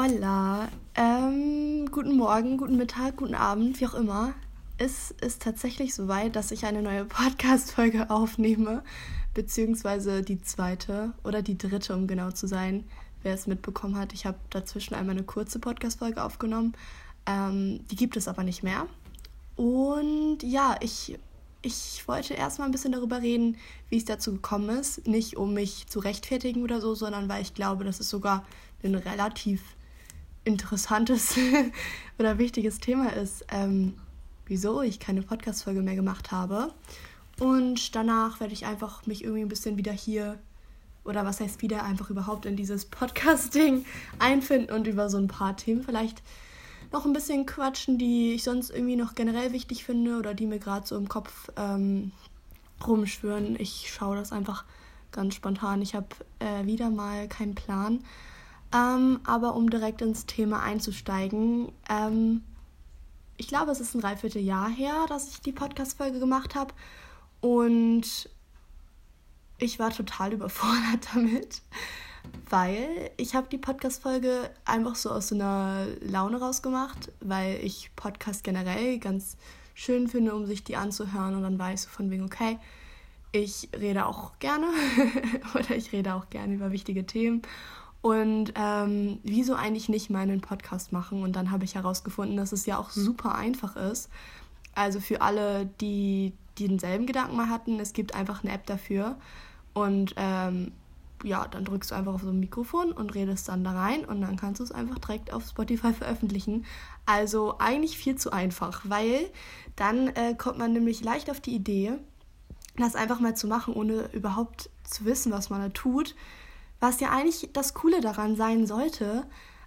Hola, ähm, guten Morgen, guten Mittag, guten Abend, wie auch immer. Es ist tatsächlich soweit, dass ich eine neue Podcast-Folge aufnehme, beziehungsweise die zweite oder die dritte, um genau zu sein, wer es mitbekommen hat. Ich habe dazwischen einmal eine kurze Podcast-Folge aufgenommen, ähm, die gibt es aber nicht mehr. Und ja, ich, ich wollte erstmal ein bisschen darüber reden, wie es dazu gekommen ist. Nicht um mich zu rechtfertigen oder so, sondern weil ich glaube, dass es sogar ein relativ interessantes oder wichtiges Thema ist, ähm, wieso ich keine Podcast-Folge mehr gemacht habe. Und danach werde ich einfach mich irgendwie ein bisschen wieder hier, oder was heißt wieder, einfach überhaupt in dieses Podcasting einfinden und über so ein paar Themen vielleicht noch ein bisschen quatschen, die ich sonst irgendwie noch generell wichtig finde oder die mir gerade so im Kopf ähm, rumschwören. Ich schaue das einfach ganz spontan. Ich habe äh, wieder mal keinen Plan. Ähm, aber um direkt ins Thema einzusteigen, ähm, ich glaube, es ist ein Dreivierteljahr her, dass ich die Podcast-Folge gemacht habe. Und ich war total überfordert damit, weil ich habe die Podcast-Folge einfach so aus so einer Laune rausgemacht, weil ich Podcast generell ganz schön finde, um sich die anzuhören. Und dann war ich so von wegen, okay, ich rede auch gerne oder ich rede auch gerne über wichtige Themen. Und ähm, wieso eigentlich nicht meinen Podcast machen? Und dann habe ich herausgefunden, dass es ja auch super einfach ist. Also für alle, die, die denselben Gedanken mal hatten, es gibt einfach eine App dafür. Und ähm, ja, dann drückst du einfach auf so ein Mikrofon und redest dann da rein und dann kannst du es einfach direkt auf Spotify veröffentlichen. Also eigentlich viel zu einfach, weil dann äh, kommt man nämlich leicht auf die Idee, das einfach mal zu machen, ohne überhaupt zu wissen, was man da tut was ja eigentlich das Coole daran sein sollte.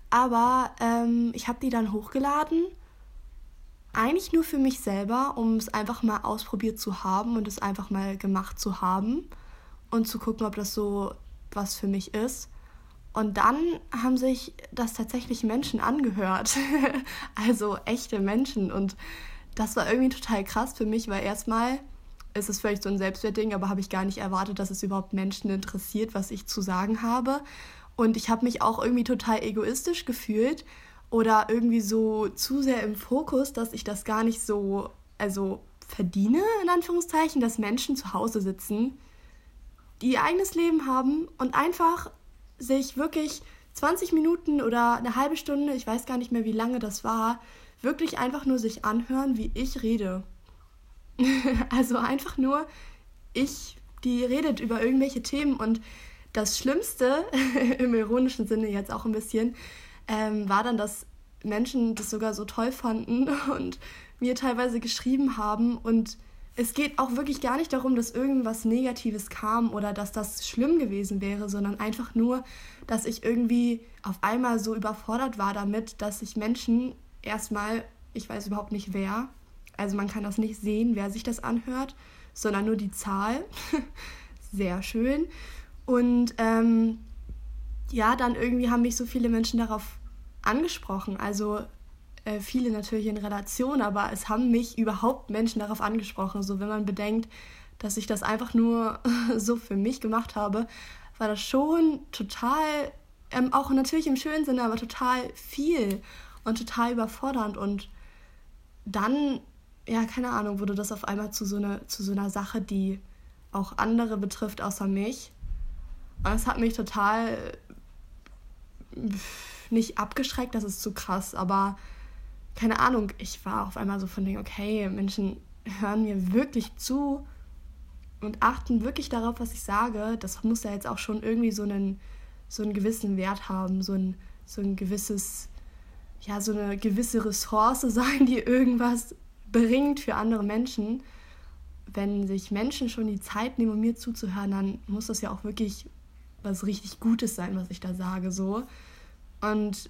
Aber ähm, ich habe die dann hochgeladen, eigentlich nur für mich selber, um es einfach mal ausprobiert zu haben und es einfach mal gemacht zu haben und zu gucken, ob das so was für mich ist. Und dann haben sich das tatsächlich Menschen angehört. also echte Menschen. Und das war irgendwie total krass für mich, weil erstmal ist es vielleicht so ein Selbstwertding, aber habe ich gar nicht erwartet, dass es überhaupt Menschen interessiert, was ich zu sagen habe. Und ich habe mich auch irgendwie total egoistisch gefühlt oder irgendwie so zu sehr im Fokus, dass ich das gar nicht so, also verdiene, in Anführungszeichen, dass Menschen zu Hause sitzen, die ihr eigenes Leben haben und einfach sich wirklich 20 Minuten oder eine halbe Stunde, ich weiß gar nicht mehr, wie lange das war, wirklich einfach nur sich anhören, wie ich rede. also einfach nur ich, die redet über irgendwelche Themen und das Schlimmste, im ironischen Sinne jetzt auch ein bisschen, ähm, war dann, dass Menschen das sogar so toll fanden und mir teilweise geschrieben haben. Und es geht auch wirklich gar nicht darum, dass irgendwas Negatives kam oder dass das schlimm gewesen wäre, sondern einfach nur, dass ich irgendwie auf einmal so überfordert war damit, dass sich Menschen erstmal, ich weiß überhaupt nicht wer, also man kann das nicht sehen, wer sich das anhört, sondern nur die Zahl. Sehr schön. Und ähm, ja, dann irgendwie haben mich so viele Menschen darauf angesprochen. Also äh, viele natürlich in Relation, aber es haben mich überhaupt Menschen darauf angesprochen. So wenn man bedenkt, dass ich das einfach nur so für mich gemacht habe, war das schon total, ähm, auch natürlich im schönen Sinne, aber total viel und total überfordernd. Und dann ja, keine Ahnung, wurde das auf einmal zu so, eine, zu so einer Sache, die auch andere betrifft, außer mich. Und es hat mich total nicht abgeschreckt, das ist zu krass, aber keine Ahnung, ich war auf einmal so von dem, okay, Menschen hören mir wirklich zu und achten wirklich darauf, was ich sage. Das muss ja jetzt auch schon irgendwie so einen, so einen gewissen Wert haben, so ein, so ein gewisses, ja, so eine gewisse Ressource sein, die irgendwas bringt für andere Menschen. Wenn sich Menschen schon die Zeit nehmen, um mir zuzuhören, dann muss das ja auch wirklich was richtig Gutes sein, was ich da sage. So. Und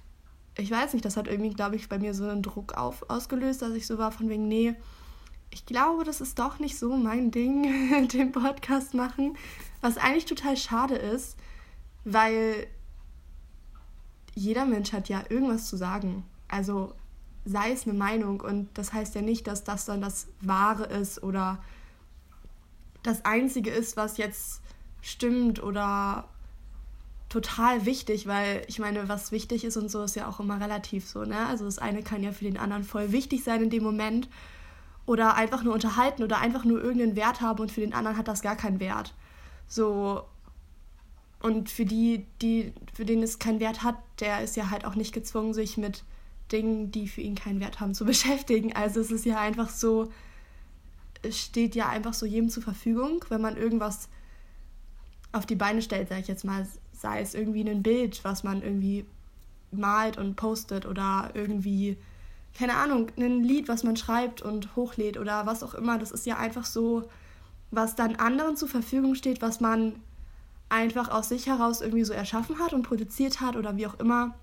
ich weiß nicht, das hat irgendwie, glaube ich, bei mir so einen Druck auf, ausgelöst, dass ich so war von wegen, nee, ich glaube, das ist doch nicht so mein Ding, den Podcast machen. Was eigentlich total schade ist, weil jeder Mensch hat ja irgendwas zu sagen. Also sei es eine Meinung und das heißt ja nicht, dass das dann das Wahre ist oder das Einzige ist, was jetzt stimmt oder total wichtig, weil ich meine, was wichtig ist und so ist ja auch immer relativ so, ne? Also das eine kann ja für den anderen voll wichtig sein in dem Moment oder einfach nur unterhalten oder einfach nur irgendeinen Wert haben und für den anderen hat das gar keinen Wert. So und für die, die für den es keinen Wert hat, der ist ja halt auch nicht gezwungen, sich mit Dingen, die für ihn keinen Wert haben, zu beschäftigen. Also es ist ja einfach so, es steht ja einfach so jedem zur Verfügung, wenn man irgendwas auf die Beine stellt, sag ich jetzt mal, sei es irgendwie ein Bild, was man irgendwie malt und postet oder irgendwie, keine Ahnung, ein Lied, was man schreibt und hochlädt oder was auch immer. Das ist ja einfach so, was dann anderen zur Verfügung steht, was man einfach aus sich heraus irgendwie so erschaffen hat und produziert hat oder wie auch immer.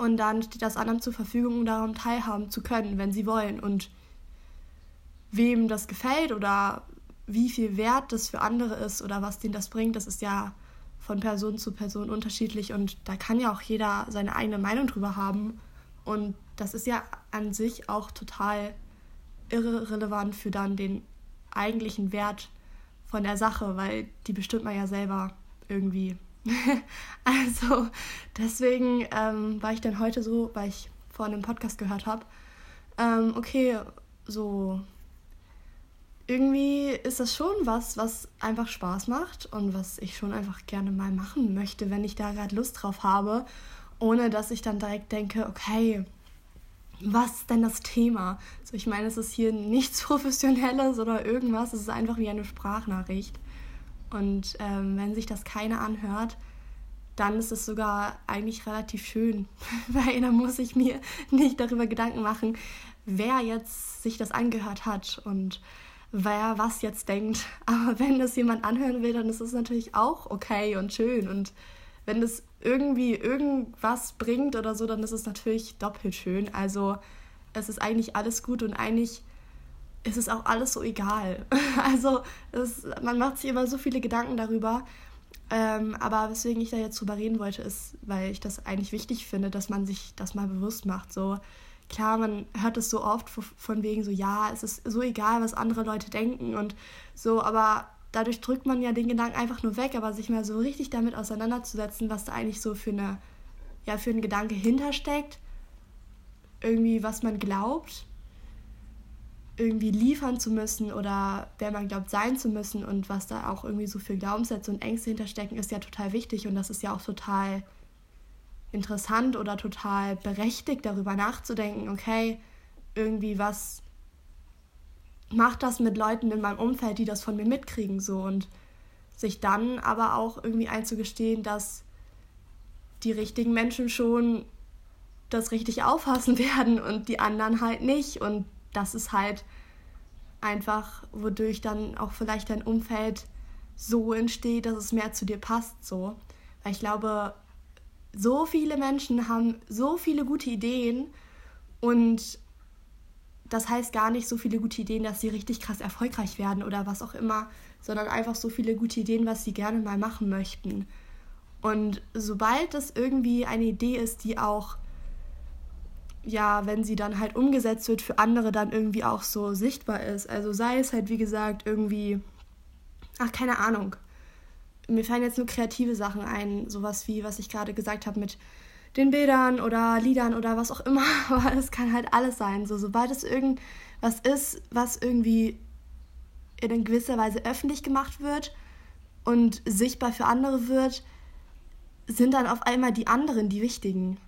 Und dann steht das anderen zur Verfügung, um daran teilhaben zu können, wenn sie wollen. Und wem das gefällt oder wie viel Wert das für andere ist oder was denen das bringt, das ist ja von Person zu Person unterschiedlich und da kann ja auch jeder seine eigene Meinung drüber haben. Und das ist ja an sich auch total irrelevant für dann den eigentlichen Wert von der Sache, weil die bestimmt man ja selber irgendwie. also deswegen ähm, war ich dann heute so, weil ich vor einem Podcast gehört habe, ähm, okay, so irgendwie ist das schon was, was einfach Spaß macht und was ich schon einfach gerne mal machen möchte, wenn ich da gerade Lust drauf habe, ohne dass ich dann direkt denke, okay, was ist denn das Thema? So, ich meine, es ist hier nichts Professionelles oder irgendwas, es ist einfach wie eine Sprachnachricht. Und ähm, wenn sich das keiner anhört, dann ist es sogar eigentlich relativ schön, weil dann muss ich mir nicht darüber Gedanken machen, wer jetzt sich das angehört hat und wer was jetzt denkt. Aber wenn das jemand anhören will, dann ist es natürlich auch okay und schön. Und wenn es irgendwie irgendwas bringt oder so, dann ist es natürlich doppelt schön. Also es ist eigentlich alles gut und eigentlich ist es auch alles so egal. Also es, man macht sich immer so viele Gedanken darüber. Ähm, aber weswegen ich da jetzt drüber reden wollte, ist, weil ich das eigentlich wichtig finde, dass man sich das mal bewusst macht. So, klar, man hört es so oft von wegen so, ja, es ist so egal, was andere Leute denken und so, aber dadurch drückt man ja den Gedanken einfach nur weg, aber sich mal so richtig damit auseinanderzusetzen, was da eigentlich so für eine, ja, für ein Gedanke hintersteckt, irgendwie was man glaubt, irgendwie liefern zu müssen oder wer man glaubt sein zu müssen und was da auch irgendwie so für Glaubenssätze und Ängste hinterstecken, ist ja total wichtig und das ist ja auch total interessant oder total berechtigt, darüber nachzudenken, okay, irgendwie was macht das mit Leuten in meinem Umfeld, die das von mir mitkriegen, so und sich dann aber auch irgendwie einzugestehen, dass die richtigen Menschen schon das richtig auffassen werden und die anderen halt nicht. Und das ist halt einfach, wodurch dann auch vielleicht dein Umfeld so entsteht, dass es mehr zu dir passt, so. Weil ich glaube, so viele Menschen haben so viele gute Ideen und das heißt gar nicht so viele gute Ideen, dass sie richtig krass erfolgreich werden oder was auch immer, sondern einfach so viele gute Ideen, was sie gerne mal machen möchten. Und sobald das irgendwie eine Idee ist, die auch, ja, wenn sie dann halt umgesetzt wird, für andere dann irgendwie auch so sichtbar ist, also sei es halt, wie gesagt, irgendwie, ach, keine Ahnung, mir fallen jetzt nur kreative Sachen ein, sowas wie, was ich gerade gesagt habe mit den Bildern oder Liedern oder was auch immer, aber es kann halt alles sein. So, sobald es irgendwas ist, was irgendwie in gewisser Weise öffentlich gemacht wird und sichtbar für andere wird, sind dann auf einmal die anderen die wichtigen.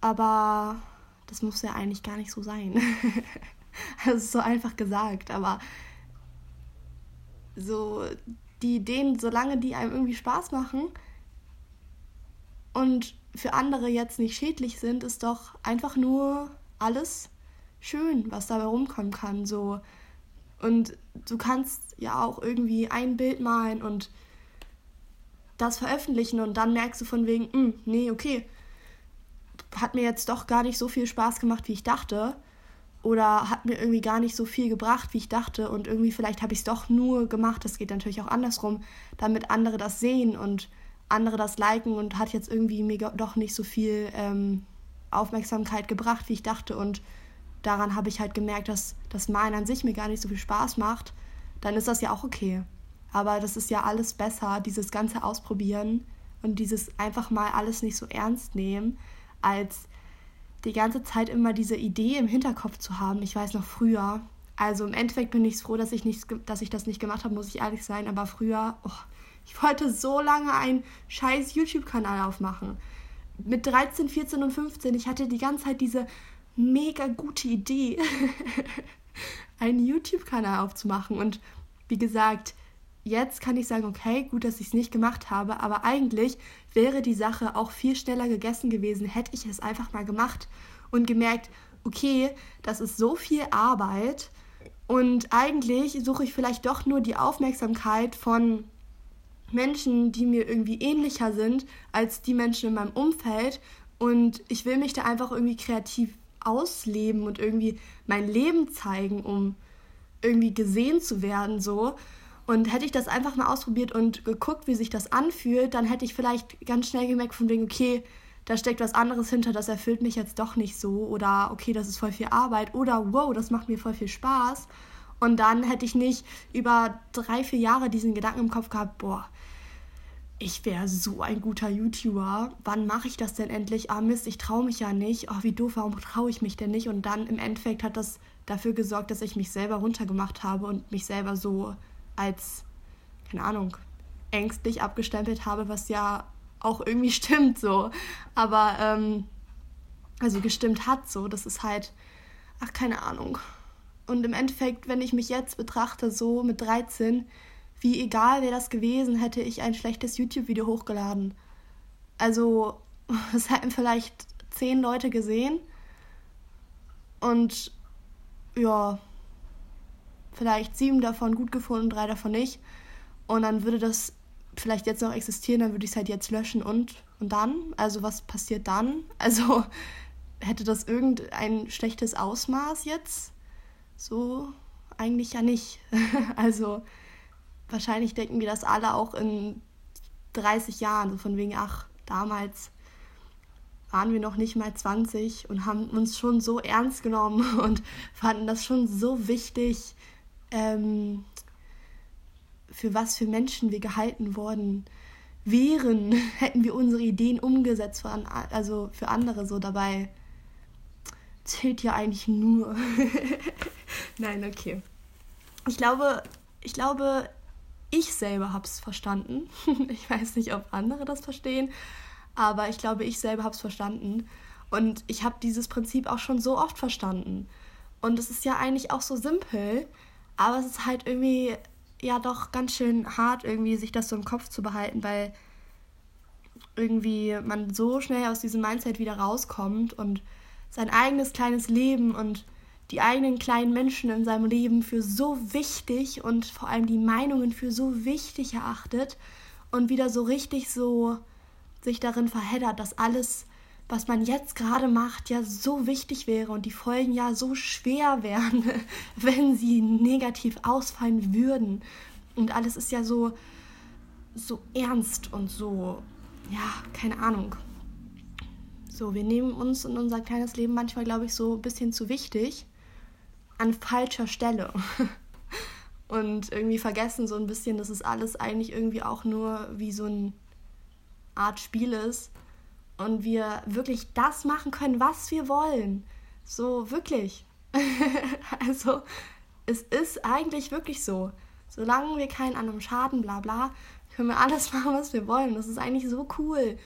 Aber das muss ja eigentlich gar nicht so sein. das ist so einfach gesagt, aber so die Ideen, solange die einem irgendwie Spaß machen und für andere jetzt nicht schädlich sind, ist doch einfach nur alles schön, was dabei rumkommen kann. So. Und du kannst ja auch irgendwie ein Bild malen und das veröffentlichen und dann merkst du von wegen, hm, nee, okay, hat mir jetzt doch gar nicht so viel Spaß gemacht, wie ich dachte. Oder hat mir irgendwie gar nicht so viel gebracht, wie ich dachte. Und irgendwie vielleicht habe ich es doch nur gemacht, das geht natürlich auch andersrum, damit andere das sehen und andere das liken und hat jetzt irgendwie mir doch nicht so viel ähm, Aufmerksamkeit gebracht, wie ich dachte. Und daran habe ich halt gemerkt, dass das Malen an sich mir gar nicht so viel Spaß macht, dann ist das ja auch okay. Aber das ist ja alles besser, dieses ganze Ausprobieren und dieses einfach mal alles nicht so ernst nehmen, als die ganze Zeit immer diese Idee im Hinterkopf zu haben. Ich weiß noch früher. Also im Endeffekt bin ich froh, dass ich, nicht, dass ich das nicht gemacht habe, muss ich ehrlich sein. Aber früher, oh, ich wollte so lange einen scheiß YouTube-Kanal aufmachen. Mit 13, 14 und 15, ich hatte die ganze Zeit diese mega gute Idee, einen YouTube-Kanal aufzumachen. Und wie gesagt, jetzt kann ich sagen, okay, gut, dass ich es nicht gemacht habe, aber eigentlich wäre die Sache auch viel schneller gegessen gewesen, hätte ich es einfach mal gemacht und gemerkt, okay, das ist so viel Arbeit und eigentlich suche ich vielleicht doch nur die Aufmerksamkeit von Menschen, die mir irgendwie ähnlicher sind als die Menschen in meinem Umfeld und ich will mich da einfach irgendwie kreativ ausleben und irgendwie mein Leben zeigen, um irgendwie gesehen zu werden so. Und hätte ich das einfach mal ausprobiert und geguckt, wie sich das anfühlt, dann hätte ich vielleicht ganz schnell gemerkt von wegen, okay, da steckt was anderes hinter, das erfüllt mich jetzt doch nicht so. Oder okay, das ist voll viel Arbeit. Oder wow, das macht mir voll viel Spaß. Und dann hätte ich nicht über drei, vier Jahre diesen Gedanken im Kopf gehabt, boah, ich wäre so ein guter YouTuber. Wann mache ich das denn endlich? Ah Mist, ich traue mich ja nicht. Oh, wie doof, warum traue ich mich denn nicht? Und dann im Endeffekt hat das dafür gesorgt, dass ich mich selber runtergemacht habe und mich selber so als, keine Ahnung, ängstlich abgestempelt habe, was ja auch irgendwie stimmt so. Aber, ähm, also gestimmt hat so. Das ist halt, ach, keine Ahnung. Und im Endeffekt, wenn ich mich jetzt betrachte, so mit 13, wie egal wäre das gewesen, hätte ich ein schlechtes YouTube-Video hochgeladen. Also, es hätten vielleicht zehn Leute gesehen. Und ja, vielleicht sieben davon gut gefunden, drei davon nicht. Und dann würde das vielleicht jetzt noch existieren, dann würde ich es halt jetzt löschen und und dann? Also was passiert dann? Also hätte das irgendein schlechtes Ausmaß jetzt? So eigentlich ja nicht. also wahrscheinlich denken wir das alle auch in 30 Jahren, so von wegen, ach, damals waren wir noch nicht mal 20 und haben uns schon so ernst genommen und fanden das schon so wichtig, ähm, für was für Menschen wir gehalten worden wären, hätten wir unsere Ideen umgesetzt, für an, also für andere so dabei. Zählt ja eigentlich nur. Nein, okay. Ich glaube, ich glaube, ich selber habe es verstanden. ich weiß nicht, ob andere das verstehen, aber ich glaube, ich selber habe es verstanden. Und ich habe dieses Prinzip auch schon so oft verstanden. Und es ist ja eigentlich auch so simpel, aber es ist halt irgendwie ja doch ganz schön hart, irgendwie sich das so im Kopf zu behalten, weil irgendwie man so schnell aus diesem Mindset wieder rauskommt und sein eigenes kleines Leben und die eigenen kleinen Menschen in seinem Leben für so wichtig und vor allem die Meinungen für so wichtig erachtet und wieder so richtig so sich darin verheddert, dass alles was man jetzt gerade macht, ja so wichtig wäre und die Folgen ja so schwer wären, wenn sie negativ ausfallen würden. Und alles ist ja so, so ernst und so, ja, keine Ahnung. So, wir nehmen uns und unser kleines Leben manchmal, glaube ich, so ein bisschen zu wichtig an falscher Stelle. und irgendwie vergessen so ein bisschen, dass es alles eigentlich irgendwie auch nur wie so eine Art Spiel ist und wir wirklich das machen können, was wir wollen. So wirklich. also es ist eigentlich wirklich so. Solange wir keinen anderen schaden, bla bla, können wir alles machen, was wir wollen. Das ist eigentlich so cool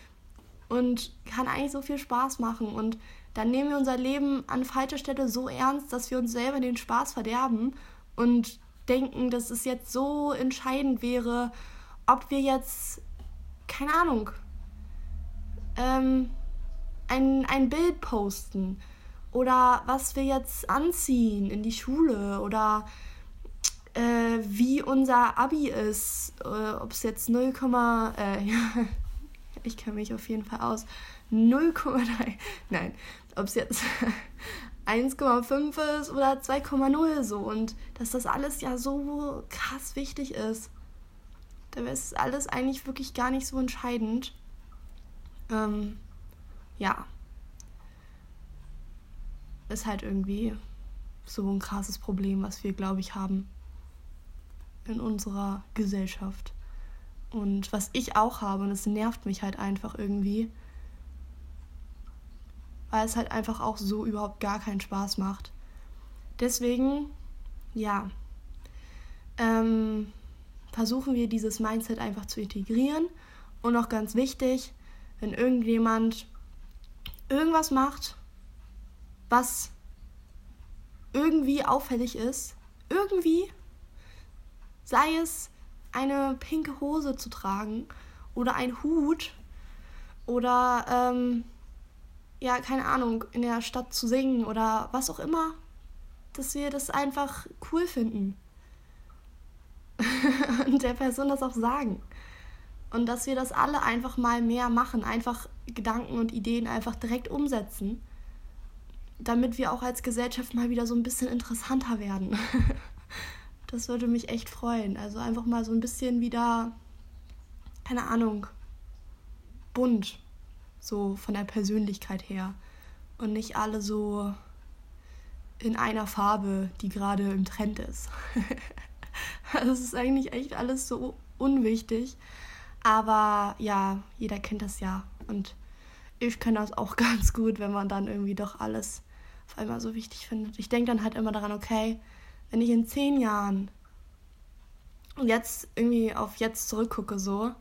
und kann eigentlich so viel Spaß machen. Und dann nehmen wir unser Leben an falscher Stelle so ernst, dass wir uns selber den Spaß verderben und denken, dass es jetzt so entscheidend wäre, ob wir jetzt, keine Ahnung, ähm, ein, ein Bild posten oder was wir jetzt anziehen in die Schule oder äh, wie unser Abi ist, äh, ob es jetzt 0, äh, ja, ich kenne mich auf jeden Fall aus, 0,3, nein, ob es jetzt 1,5 ist oder 2,0 so und dass das alles ja so krass wichtig ist. Da ist alles eigentlich wirklich gar nicht so entscheidend. Ähm, ja. Ist halt irgendwie so ein krasses Problem, was wir, glaube ich, haben. in unserer Gesellschaft. Und was ich auch habe, und es nervt mich halt einfach irgendwie, weil es halt einfach auch so überhaupt gar keinen Spaß macht. Deswegen, ja, ähm, versuchen wir dieses Mindset einfach zu integrieren. Und auch ganz wichtig, wenn irgendjemand irgendwas macht, was irgendwie auffällig ist, irgendwie, sei es eine pinke Hose zu tragen oder ein Hut oder ähm, ja, keine Ahnung, in der Stadt zu singen oder was auch immer, dass wir das einfach cool finden. und der Person das auch sagen. Und dass wir das alle einfach mal mehr machen, einfach Gedanken und Ideen einfach direkt umsetzen, damit wir auch als Gesellschaft mal wieder so ein bisschen interessanter werden. das würde mich echt freuen. Also einfach mal so ein bisschen wieder, keine Ahnung, bunt, so von der Persönlichkeit her. Und nicht alle so in einer Farbe, die gerade im Trend ist. das ist eigentlich echt alles so unwichtig. Aber ja, jeder kennt das ja. Und ich kenne das auch ganz gut, wenn man dann irgendwie doch alles auf einmal so wichtig findet. Ich denke dann halt immer daran, okay, wenn ich in zehn Jahren jetzt irgendwie auf jetzt zurückgucke so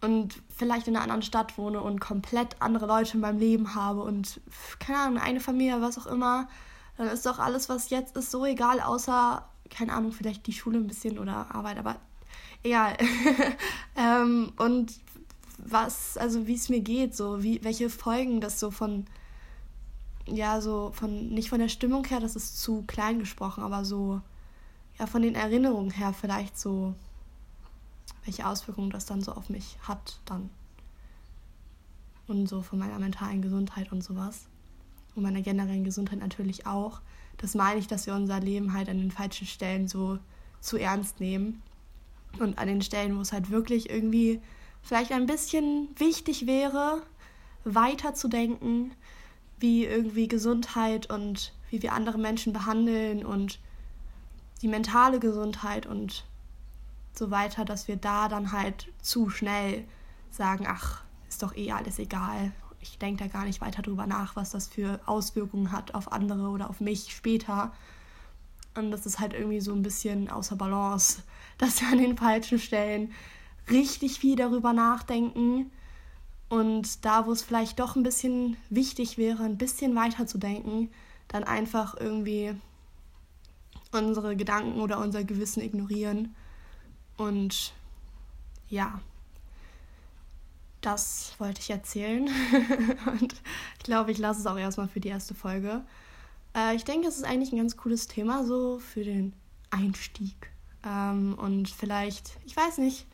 und vielleicht in einer anderen Stadt wohne und komplett andere Leute in meinem Leben habe und keine Ahnung, eine Familie, was auch immer, dann ist doch alles, was jetzt ist, so egal, außer, keine Ahnung, vielleicht die Schule ein bisschen oder Arbeit, aber egal. ähm, und was, also wie es mir geht, so, wie, welche Folgen das so von, ja, so von, nicht von der Stimmung her, das ist zu klein gesprochen, aber so, ja, von den Erinnerungen her vielleicht so, welche Auswirkungen das dann so auf mich hat dann. Und so von meiner mentalen Gesundheit und sowas. Und meiner generellen Gesundheit natürlich auch. Das meine ich, dass wir unser Leben halt an den falschen Stellen so zu ernst nehmen. Und an den Stellen, wo es halt wirklich irgendwie vielleicht ein bisschen wichtig wäre, weiterzudenken, wie irgendwie Gesundheit und wie wir andere Menschen behandeln und die mentale Gesundheit und so weiter, dass wir da dann halt zu schnell sagen, ach, ist doch eh alles egal. Ich denke da gar nicht weiter drüber nach, was das für Auswirkungen hat auf andere oder auf mich später. Und das ist halt irgendwie so ein bisschen außer Balance, dass wir an den falschen Stellen richtig viel darüber nachdenken und da, wo es vielleicht doch ein bisschen wichtig wäre, ein bisschen weiter zu denken, dann einfach irgendwie unsere Gedanken oder unser Gewissen ignorieren. Und ja, das wollte ich erzählen. und ich glaube, ich lasse es auch erstmal für die erste Folge. Äh, ich denke, es ist eigentlich ein ganz cooles Thema, so für den Einstieg. Ähm, und vielleicht, ich weiß nicht,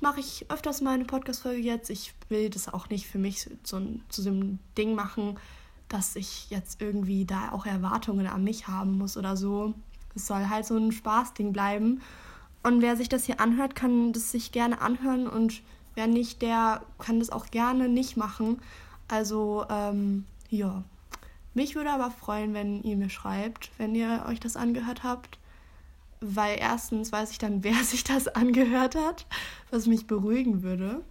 mache ich öfters mal eine Podcast-Folge jetzt. Ich will das auch nicht für mich so, zu so einem Ding machen, dass ich jetzt irgendwie da auch Erwartungen an mich haben muss oder so. Es soll halt so ein Spaßding bleiben. Und wer sich das hier anhört, kann das sich gerne anhören und wer nicht, der kann das auch gerne nicht machen. Also, ähm, ja. Mich würde aber freuen, wenn ihr mir schreibt, wenn ihr euch das angehört habt. Weil erstens weiß ich dann, wer sich das angehört hat, was mich beruhigen würde.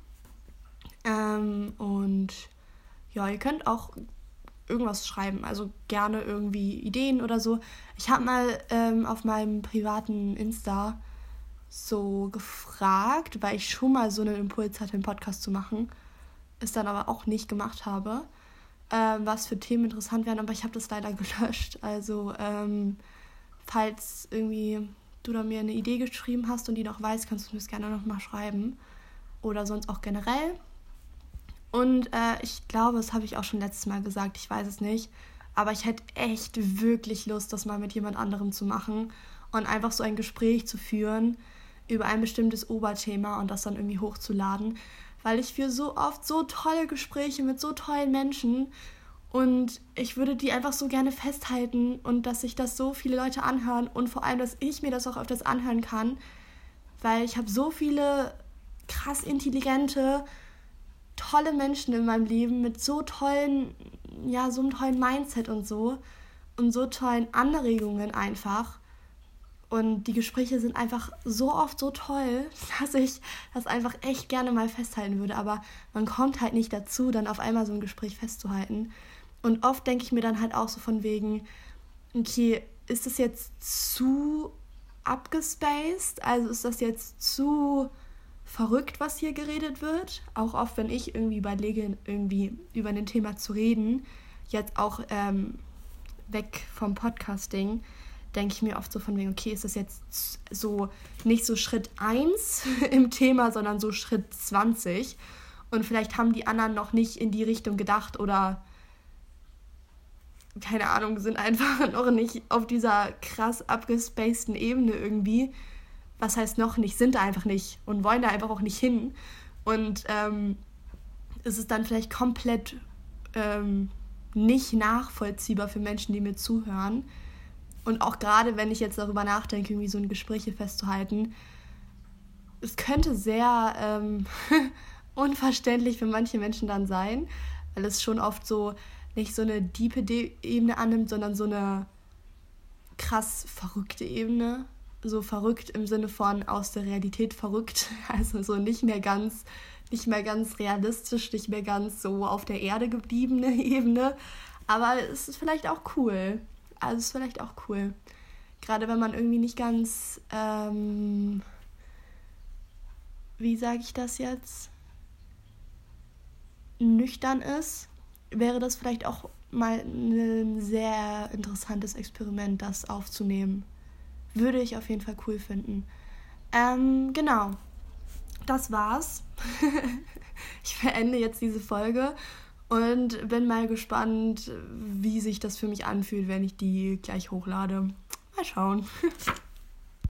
Ähm, und ja, ihr könnt auch irgendwas schreiben. Also gerne irgendwie Ideen oder so. Ich habe mal ähm, auf meinem privaten Insta so gefragt, weil ich schon mal so einen Impuls hatte, einen Podcast zu machen, es dann aber auch nicht gemacht habe, ähm, was für Themen interessant wären, aber ich habe das leider gelöscht. Also ähm, falls irgendwie du da mir eine Idee geschrieben hast und die noch weißt, kannst du mir das gerne nochmal schreiben. Oder sonst auch generell. Und äh, ich glaube, das habe ich auch schon letztes Mal gesagt, ich weiß es nicht. Aber ich hätte echt wirklich Lust, das mal mit jemand anderem zu machen und einfach so ein Gespräch zu führen über ein bestimmtes Oberthema und das dann irgendwie hochzuladen. Weil ich führe so oft so tolle Gespräche mit so tollen Menschen und ich würde die einfach so gerne festhalten und dass sich das so viele Leute anhören und vor allem, dass ich mir das auch öfters anhören kann, weil ich habe so viele krass intelligente, tolle Menschen in meinem Leben mit so tollen, ja, so einem tollen Mindset und so und so tollen Anregungen einfach. Und die Gespräche sind einfach so oft so toll, dass ich das einfach echt gerne mal festhalten würde. Aber man kommt halt nicht dazu, dann auf einmal so ein Gespräch festzuhalten. Und oft denke ich mir dann halt auch so von wegen, okay, ist das jetzt zu abgespaced? Also ist das jetzt zu verrückt, was hier geredet wird? Auch oft, wenn ich irgendwie überlege, irgendwie über ein Thema zu reden, jetzt auch ähm, weg vom Podcasting, denke ich mir oft so von wegen, okay, ist das jetzt so nicht so Schritt 1 im Thema, sondern so Schritt 20. Und vielleicht haben die anderen noch nicht in die Richtung gedacht oder keine Ahnung, sind einfach noch nicht auf dieser krass abgespaceden Ebene irgendwie. Was heißt noch nicht, sind da einfach nicht und wollen da einfach auch nicht hin. Und ähm, ist es dann vielleicht komplett ähm, nicht nachvollziehbar für Menschen, die mir zuhören. Und auch gerade, wenn ich jetzt darüber nachdenke, irgendwie so ein Gespräche festzuhalten, es könnte sehr ähm, unverständlich für manche Menschen dann sein, weil es schon oft so nicht so eine diepe Ebene annimmt, sondern so eine krass verrückte Ebene. So verrückt im Sinne von aus der Realität verrückt. Also so nicht mehr ganz, nicht mehr ganz realistisch, nicht mehr ganz so auf der Erde gebliebene Ebene. Aber es ist vielleicht auch cool. Also es ist vielleicht auch cool. Gerade wenn man irgendwie nicht ganz, ähm, wie sage ich das jetzt, nüchtern ist wäre das vielleicht auch mal ein sehr interessantes Experiment, das aufzunehmen. Würde ich auf jeden Fall cool finden. Ähm, genau. Das war's. ich beende jetzt diese Folge und bin mal gespannt, wie sich das für mich anfühlt, wenn ich die gleich hochlade. Mal schauen.